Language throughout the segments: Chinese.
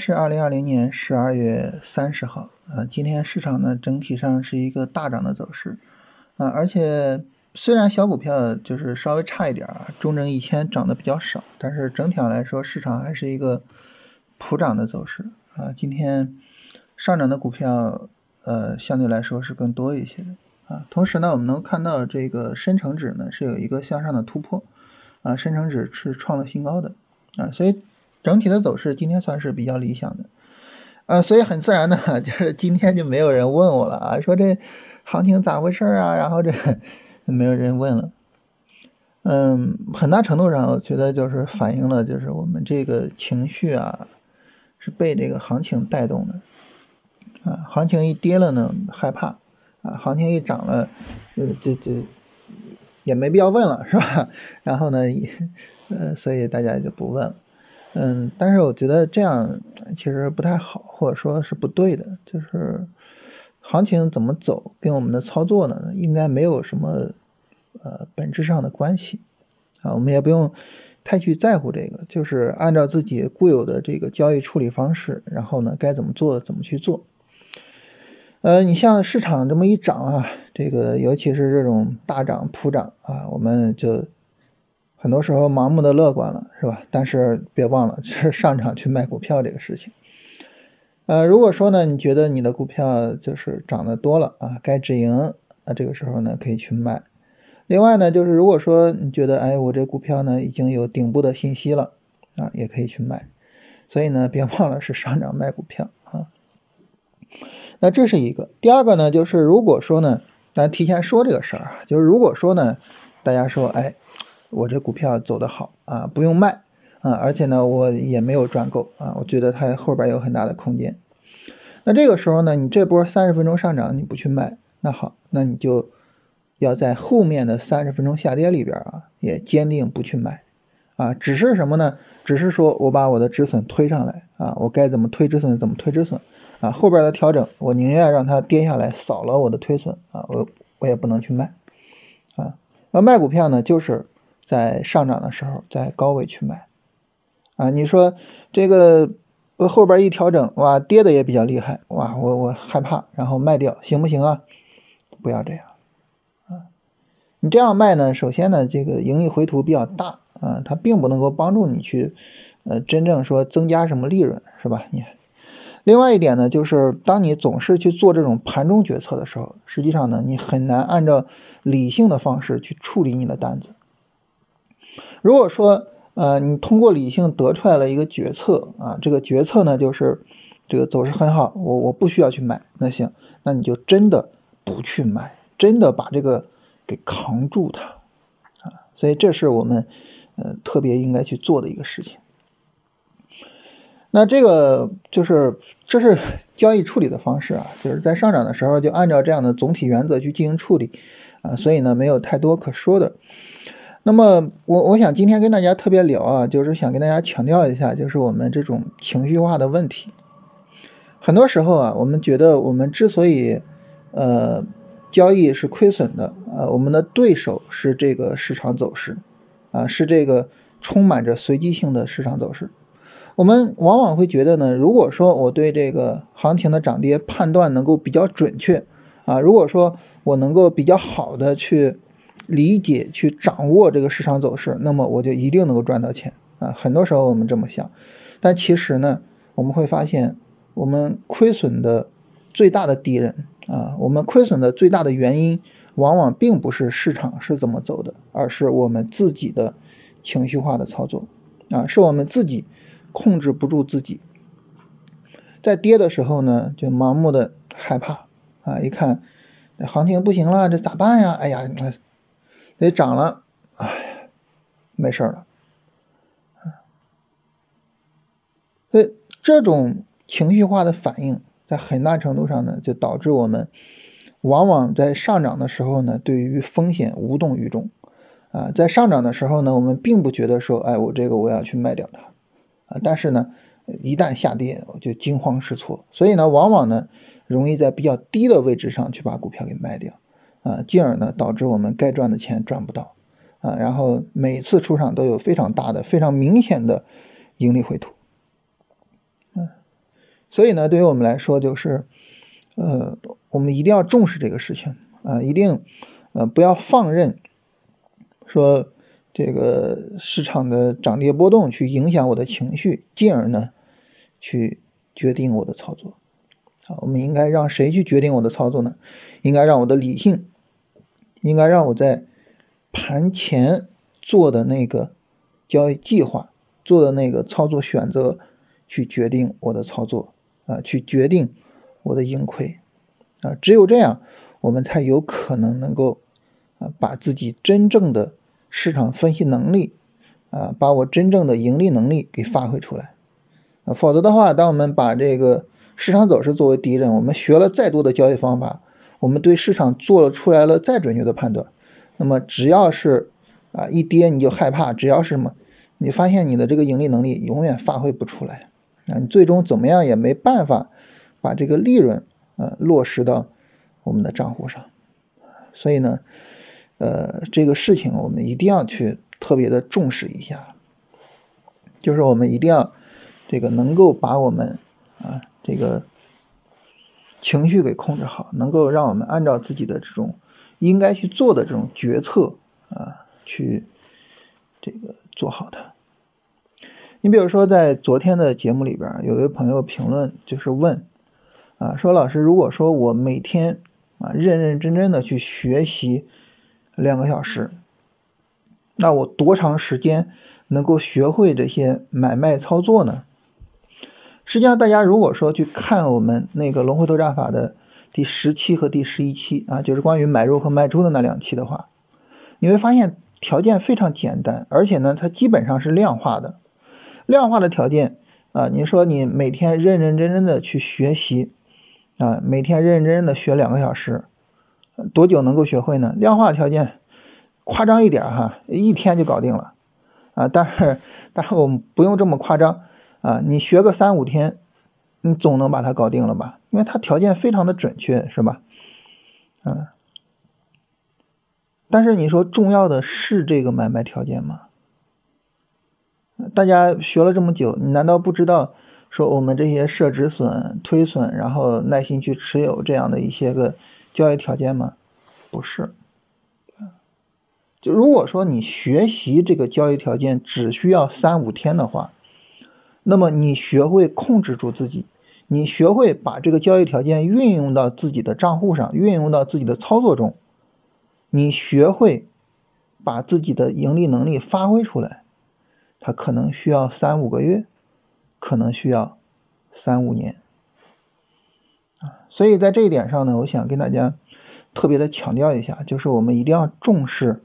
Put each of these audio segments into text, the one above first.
是二零二零年十二月三十号，啊，今天市场呢整体上是一个大涨的走势，啊，而且虽然小股票就是稍微差一点啊，中证一千涨得比较少，但是整体上来说，市场还是一个普涨的走势，啊，今天上涨的股票，呃，相对来说是更多一些的，啊，同时呢，我们能看到这个深成指呢是有一个向上的突破，啊，深成指是创了新高的，啊，所以。整体的走势今天算是比较理想的，呃，所以很自然的，就是今天就没有人问我了啊，说这行情咋回事啊？然后这 没有人问了，嗯，很大程度上我觉得就是反映了就是我们这个情绪啊是被这个行情带动的，啊，行情一跌了呢害怕，啊，行情一涨了，呃，这这也没必要问了是吧？然后呢，也呃，所以大家就不问了。嗯，但是我觉得这样其实不太好，或者说是不对的。就是行情怎么走，跟我们的操作呢，应该没有什么呃本质上的关系啊。我们也不用太去在乎这个，就是按照自己固有的这个交易处理方式，然后呢该怎么做怎么去做。呃，你像市场这么一涨啊，这个尤其是这种大涨普涨啊，我们就。很多时候盲目的乐观了，是吧？但是别忘了是 上场去卖股票这个事情。呃，如果说呢，你觉得你的股票就是涨得多了啊，该止盈，那这个时候呢可以去卖。另外呢，就是如果说你觉得，哎，我这股票呢已经有顶部的信息了啊，也可以去卖。所以呢，别忘了是上涨卖股票啊。那这是一个。第二个呢，就是如果说呢，咱提前说这个事儿啊，就是如果说呢，大家说，哎。我这股票走得好啊，不用卖啊，而且呢，我也没有赚够啊，我觉得它后边有很大的空间。那这个时候呢，你这波三十分钟上涨你不去卖，那好，那你就要在后面的三十分钟下跌里边啊，也坚定不去买啊。只是什么呢？只是说我把我的止损推上来啊，我该怎么推止损怎么推止损啊。后边的调整，我宁愿让它跌下来扫了我的推损啊，我我也不能去卖啊。那卖股票呢，就是。在上涨的时候，在高位去买，啊，你说这个后边一调整，哇，跌的也比较厉害，哇，我我害怕，然后卖掉，行不行啊？不要这样，啊，你这样卖呢，首先呢，这个盈利回吐比较大，啊，它并不能够帮助你去，呃，真正说增加什么利润，是吧？你，另外一点呢，就是当你总是去做这种盘中决策的时候，实际上呢，你很难按照理性的方式去处理你的单子。如果说，呃，你通过理性得出来了一个决策啊，这个决策呢就是这个走势很好，我我不需要去买，那行，那你就真的不去买，真的把这个给扛住它啊，所以这是我们呃特别应该去做的一个事情。那这个就是这是交易处理的方式啊，就是在上涨的时候就按照这样的总体原则去进行处理啊，所以呢没有太多可说的。那么我我想今天跟大家特别聊啊，就是想跟大家强调一下，就是我们这种情绪化的问题。很多时候啊，我们觉得我们之所以呃交易是亏损的啊，我们的对手是这个市场走势啊，是这个充满着随机性的市场走势。我们往往会觉得呢，如果说我对这个行情的涨跌判断能够比较准确啊，如果说我能够比较好的去。理解去掌握这个市场走势，那么我就一定能够赚到钱啊！很多时候我们这么想，但其实呢，我们会发现，我们亏损的最大的敌人啊，我们亏损的最大的原因，往往并不是市场是怎么走的，而是我们自己的情绪化的操作啊，是我们自己控制不住自己，在跌的时候呢，就盲目的害怕啊！一看行情不行了，这咋办呀？哎呀，得涨了，哎，没事了，所以这种情绪化的反应，在很大程度上呢，就导致我们往往在上涨的时候呢，对于风险无动于衷，啊，在上涨的时候呢，我们并不觉得说，哎，我这个我要去卖掉它，啊，但是呢，一旦下跌，我就惊慌失措，所以呢，往往呢，容易在比较低的位置上去把股票给卖掉。啊，进而呢导致我们该赚的钱赚不到，啊，然后每次出场都有非常大的、非常明显的盈利回吐，嗯，所以呢，对于我们来说，就是呃，我们一定要重视这个事情啊，一定呃不要放任说这个市场的涨跌波动去影响我的情绪，进而呢去决定我的操作。啊，我们应该让谁去决定我的操作呢？应该让我的理性，应该让我在盘前做的那个交易计划、做的那个操作选择去决定我的操作啊，去决定我的盈亏啊。只有这样，我们才有可能能够啊，把自己真正的市场分析能力啊，把我真正的盈利能力给发挥出来啊。否则的话，当我们把这个市场走势作为敌人，我们学了再多的交易方法，我们对市场做了出来了再准确的判断，那么只要是啊一跌你就害怕，只要是什么，你发现你的这个盈利能力永远发挥不出来。啊，你最终怎么样也没办法把这个利润呃落实到我们的账户上，所以呢，呃这个事情我们一定要去特别的重视一下，就是我们一定要这个能够把我们啊。这个情绪给控制好，能够让我们按照自己的这种应该去做的这种决策啊，去这个做好它。你比如说，在昨天的节目里边，有一位朋友评论就是问啊，说老师，如果说我每天啊认认真真的去学习两个小时，那我多长时间能够学会这些买卖操作呢？实际上，大家如果说去看我们那个龙回头战法的第十期和第十一期啊，就是关于买入和卖出的那两期的话，你会发现条件非常简单，而且呢，它基本上是量化的。量化的条件啊，你说你每天认认真真的去学习啊，每天认认真真的学两个小时，多久能够学会呢？量化条件夸张一点哈，一天就搞定了啊。但是，但是我们不用这么夸张。啊，你学个三五天，你总能把它搞定了吧？因为它条件非常的准确，是吧？嗯。但是你说重要的是这个买卖条件吗？大家学了这么久，你难道不知道说我们这些设止损、推损，然后耐心去持有这样的一些个交易条件吗？不是。就如果说你学习这个交易条件只需要三五天的话，那么你学会控制住自己，你学会把这个交易条件运用到自己的账户上，运用到自己的操作中，你学会把自己的盈利能力发挥出来，它可能需要三五个月，可能需要三五年啊。所以在这一点上呢，我想跟大家特别的强调一下，就是我们一定要重视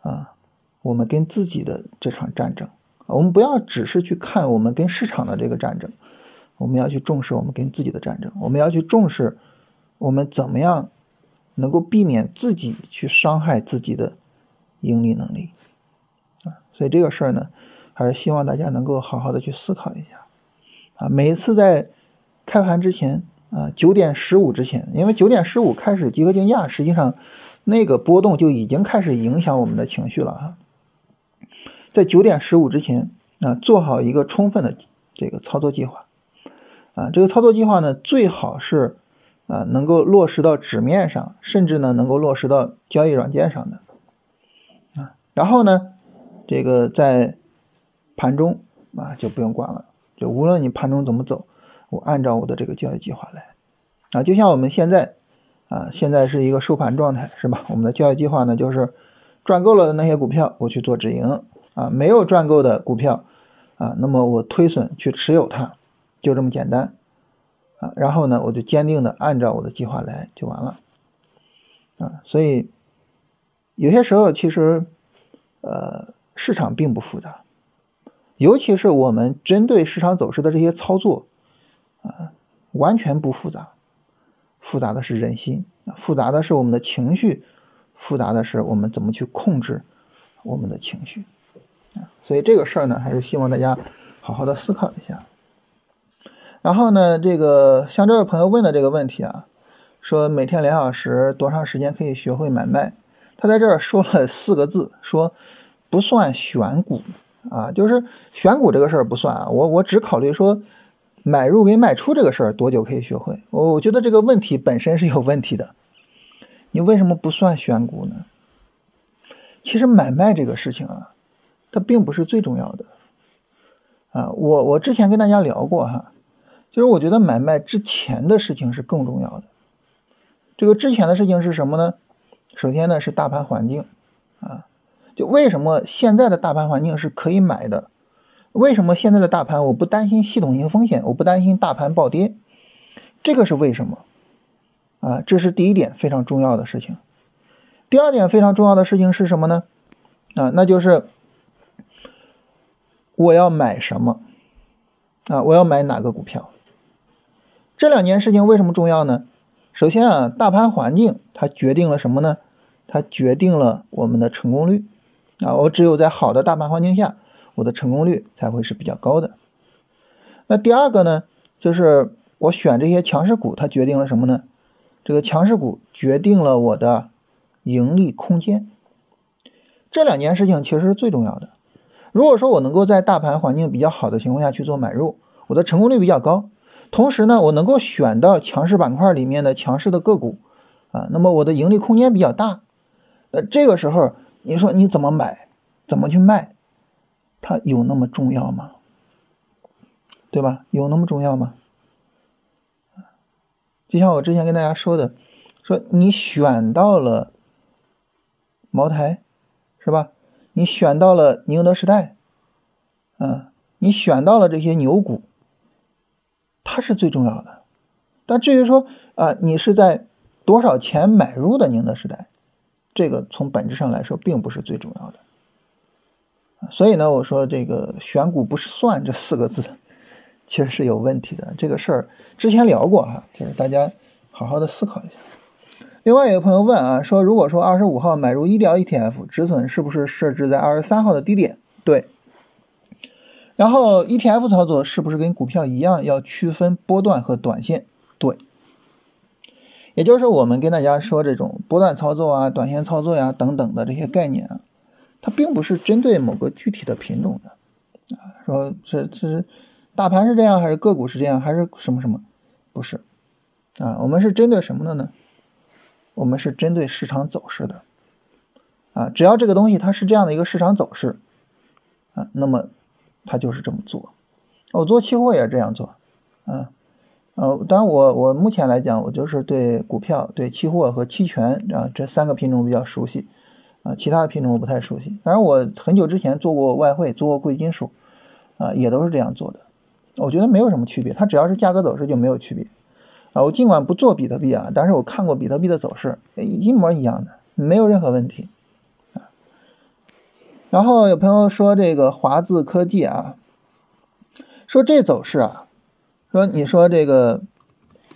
啊，我们跟自己的这场战争。我们不要只是去看我们跟市场的这个战争，我们要去重视我们跟自己的战争。我们要去重视我们怎么样能够避免自己去伤害自己的盈利能力啊！所以这个事儿呢，还是希望大家能够好好的去思考一下啊！每一次在开盘之前啊，九点十五之前，因为九点十五开始集合竞价，实际上那个波动就已经开始影响我们的情绪了哈。在九点十五之前啊，做好一个充分的这个操作计划啊。这个操作计划呢，最好是啊能够落实到纸面上，甚至呢能够落实到交易软件上的啊。然后呢，这个在盘中啊就不用管了，就无论你盘中怎么走，我按照我的这个交易计划来啊。就像我们现在啊，现在是一个收盘状态，是吧？我们的交易计划呢，就是赚够了的那些股票，我去做止盈。啊，没有赚够的股票，啊，那么我推损去持有它，就这么简单，啊，然后呢，我就坚定的按照我的计划来就完了，啊，所以有些时候其实，呃，市场并不复杂，尤其是我们针对市场走势的这些操作，啊，完全不复杂，复杂的是人心，复杂的是我们的情绪，复杂的是我们怎么去控制我们的情绪。所以这个事儿呢，还是希望大家好好的思考一下。然后呢，这个像这位朋友问的这个问题啊，说每天两小时多长时间可以学会买卖？他在这儿说了四个字，说不算选股啊，就是选股这个事儿不算啊。我我只考虑说买入跟卖出这个事儿多久可以学会？我我觉得这个问题本身是有问题的。你为什么不算选股呢？其实买卖这个事情啊，它并不是最重要的。啊，我我之前跟大家聊过哈，就是我觉得买卖之前的事情是更重要的。这个之前的事情是什么呢？首先呢是大盘环境，啊，就为什么现在的大盘环境是可以买的？为什么现在的大盘我不担心系统性风险，我不担心大盘暴跌？这个是为什么？啊，这是第一点非常重要的事情。第二点非常重要的事情是什么呢？啊，那就是我要买什么？啊，我要买哪个股票？这两件事情为什么重要呢？首先啊，大盘环境它决定了什么呢？它决定了我们的成功率啊。我只有在好的大盘环境下，我的成功率才会是比较高的。那第二个呢，就是我选这些强势股，它决定了什么呢？这个强势股决定了我的盈利空间。这两件事情其实是最重要的。如果说我能够在大盘环境比较好的情况下去做买入，我的成功率比较高。同时呢，我能够选到强势板块里面的强势的个股，啊，那么我的盈利空间比较大。呃，这个时候你说你怎么买，怎么去卖，它有那么重要吗？对吧？有那么重要吗？就像我之前跟大家说的，说你选到了茅台，是吧？你选到了宁德时代，啊，你选到了这些牛股。它是最重要的，但至于说啊，你是在多少钱买入的宁德时代，这个从本质上来说并不是最重要的。所以呢，我说这个选股不是算这四个字，其实是有问题的。这个事儿之前聊过哈，就是大家好好的思考一下。另外有个朋友问啊，说如果说二十五号买入医疗 ETF，止损是不是设置在二十三号的低点？对。然后 ETF 操作是不是跟股票一样要区分波段和短线？对，也就是我们跟大家说这种波段操作啊、短线操作呀等等的这些概念啊，它并不是针对某个具体的品种的啊，说这这是大盘是这样，还是个股是这样，还是什么什么？不是啊，我们是针对什么的呢？我们是针对市场走势的啊，只要这个东西它是这样的一个市场走势啊，那么。它就是这么做，我做期货也这样做，啊，呃，当然我我目前来讲，我就是对股票、对期货和期权啊这三个品种比较熟悉，啊，其他的品种我不太熟悉。当然我很久之前做过外汇，做过贵金属，啊，也都是这样做的，我觉得没有什么区别，它只要是价格走势就没有区别，啊，我尽管不做比特币啊，但是我看过比特币的走势，一模一样的，没有任何问题。啊然后有朋友说这个华字科技啊，说这走势啊，说你说这个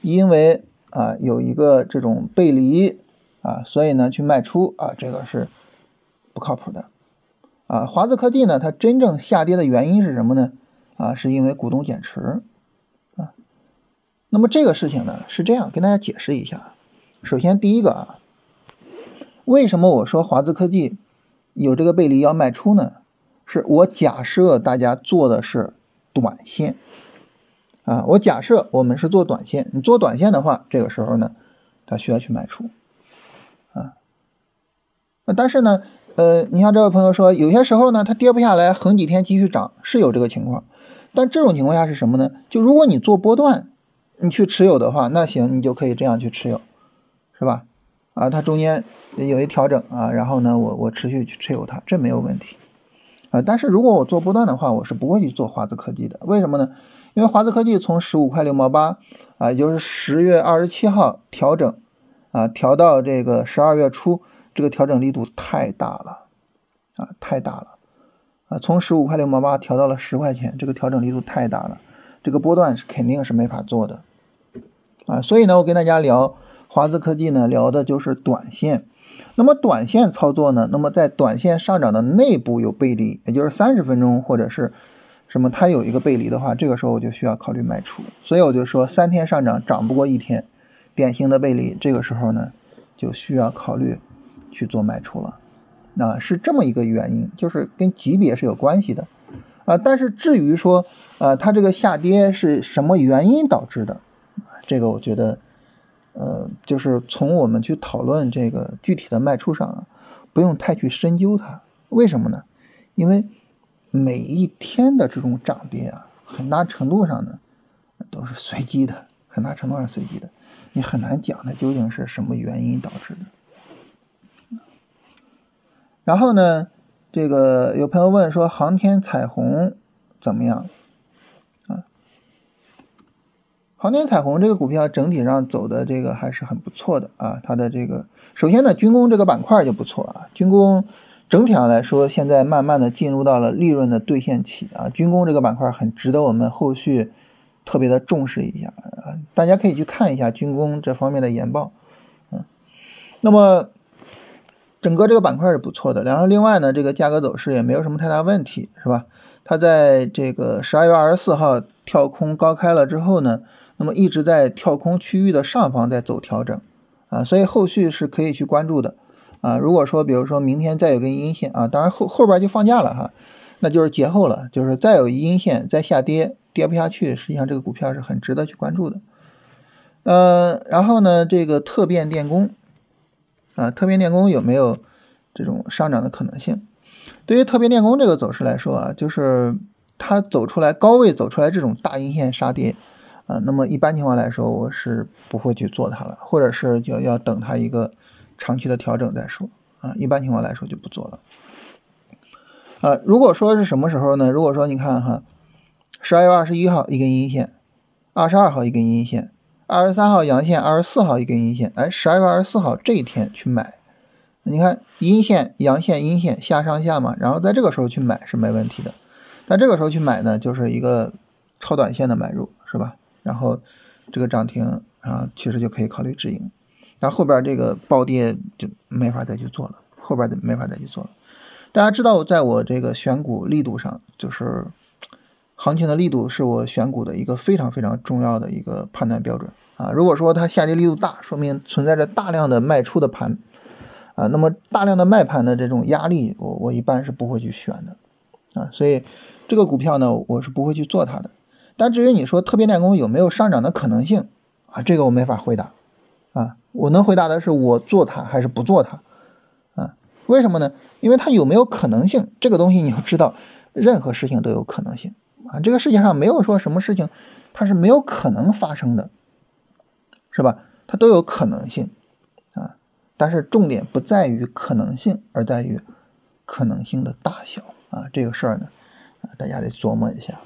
因为啊有一个这种背离啊，所以呢去卖出啊，这个是不靠谱的啊。华字科技呢，它真正下跌的原因是什么呢？啊，是因为股东减持。那么这个事情呢是这样，跟大家解释一下。首先第一个啊，为什么我说华资科技？有这个背离要卖出呢，是我假设大家做的是短线啊，我假设我们是做短线，你做短线的话，这个时候呢，它需要去卖出啊。但是呢，呃，你像这位朋友说，有些时候呢，它跌不下来，横几天继续涨，是有这个情况。但这种情况下是什么呢？就如果你做波段，你去持有的话，那行，你就可以这样去持有，是吧？啊，它中间有一调整啊，然后呢，我我持续去持有它，这没有问题啊。但是如果我做波段的话，我是不会去做华资科技的。为什么呢？因为华资科技从十五块六毛八啊，也就是十月二十七号调整啊，调到这个十二月初，这个调整力度太大了啊，太大了啊。从十五块六毛八调到了十块钱，这个调整力度太大了，这个波段是肯定是没法做的啊。所以呢，我跟大家聊。华资科技呢，聊的就是短线。那么短线操作呢？那么在短线上涨的内部有背离，也就是三十分钟或者是什么，它有一个背离的话，这个时候我就需要考虑卖出。所以我就说，三天上涨涨不过一天，典型的背离，这个时候呢就需要考虑去做卖出了。那是这么一个原因，就是跟级别是有关系的啊。但是至于说，呃，它这个下跌是什么原因导致的，这个我觉得，呃，就是从我们去讨论这个具体的卖出上啊，不用太去深究它。为什么呢？因为每一天的这种涨跌啊，很大程度上呢都是随机的，很大程度上随机的，你很难讲它究竟是什么原因导致的。然后呢，这个有朋友问说，航天彩虹怎么样？啊，航天彩虹这个股票整体上走的这个还是很不错的啊。它的这个首先呢，军工这个板块就不错啊。军工整体上来说，现在慢慢的进入到了利润的兑现期啊。军工这个板块很值得我们后续特别的重视一下啊。大家可以去看一下军工这方面的研报，嗯，那么。整个这个板块是不错的，然后另外呢，这个价格走势也没有什么太大问题，是吧？它在这个十二月二十四号跳空高开了之后呢，那么一直在跳空区域的上方在走调整，啊，所以后续是可以去关注的，啊，如果说比如说明天再有根阴线啊，当然后后边就放假了哈，那就是节后了，就是再有阴线再下跌跌不下去，实际上这个股票是很值得去关注的，呃，然后呢，这个特变电工。啊，特变电工有没有这种上涨的可能性？对于特变电工这个走势来说啊，就是它走出来高位走出来这种大阴线杀跌啊，那么一般情况来说，我是不会去做它了，或者是要要等它一个长期的调整再说啊。一般情况来说就不做了。啊，如果说是什么时候呢？如果说你看哈，十二月二十一号一根阴线，二十二号一根阴线。二十三号阳线，二十四号一根阴线，哎，十二月二十四号这一天去买，你看阴线、阳线、阴线下上下嘛，然后在这个时候去买是没问题的。但这个时候去买呢，就是一个超短线的买入，是吧？然后这个涨停啊，其实就可以考虑止盈。然后后边这个暴跌就没法再去做了，后边就没法再去做了。大家知道，在我这个选股力度上，就是。行情的力度是我选股的一个非常非常重要的一个判断标准啊！如果说它下跌力度大，说明存在着大量的卖出的盘啊，那么大量的卖盘的这种压力，我我一般是不会去选的啊，所以这个股票呢，我是不会去做它的。但至于你说特别电工有没有上涨的可能性啊，这个我没法回答啊，我能回答的是我做它还是不做它啊？为什么呢？因为它有没有可能性这个东西你要知道，任何事情都有可能性。啊，这个世界上没有说什么事情它是没有可能发生的，是吧？它都有可能性啊，但是重点不在于可能性，而在于可能性的大小啊。这个事儿呢，啊，大家得琢磨一下。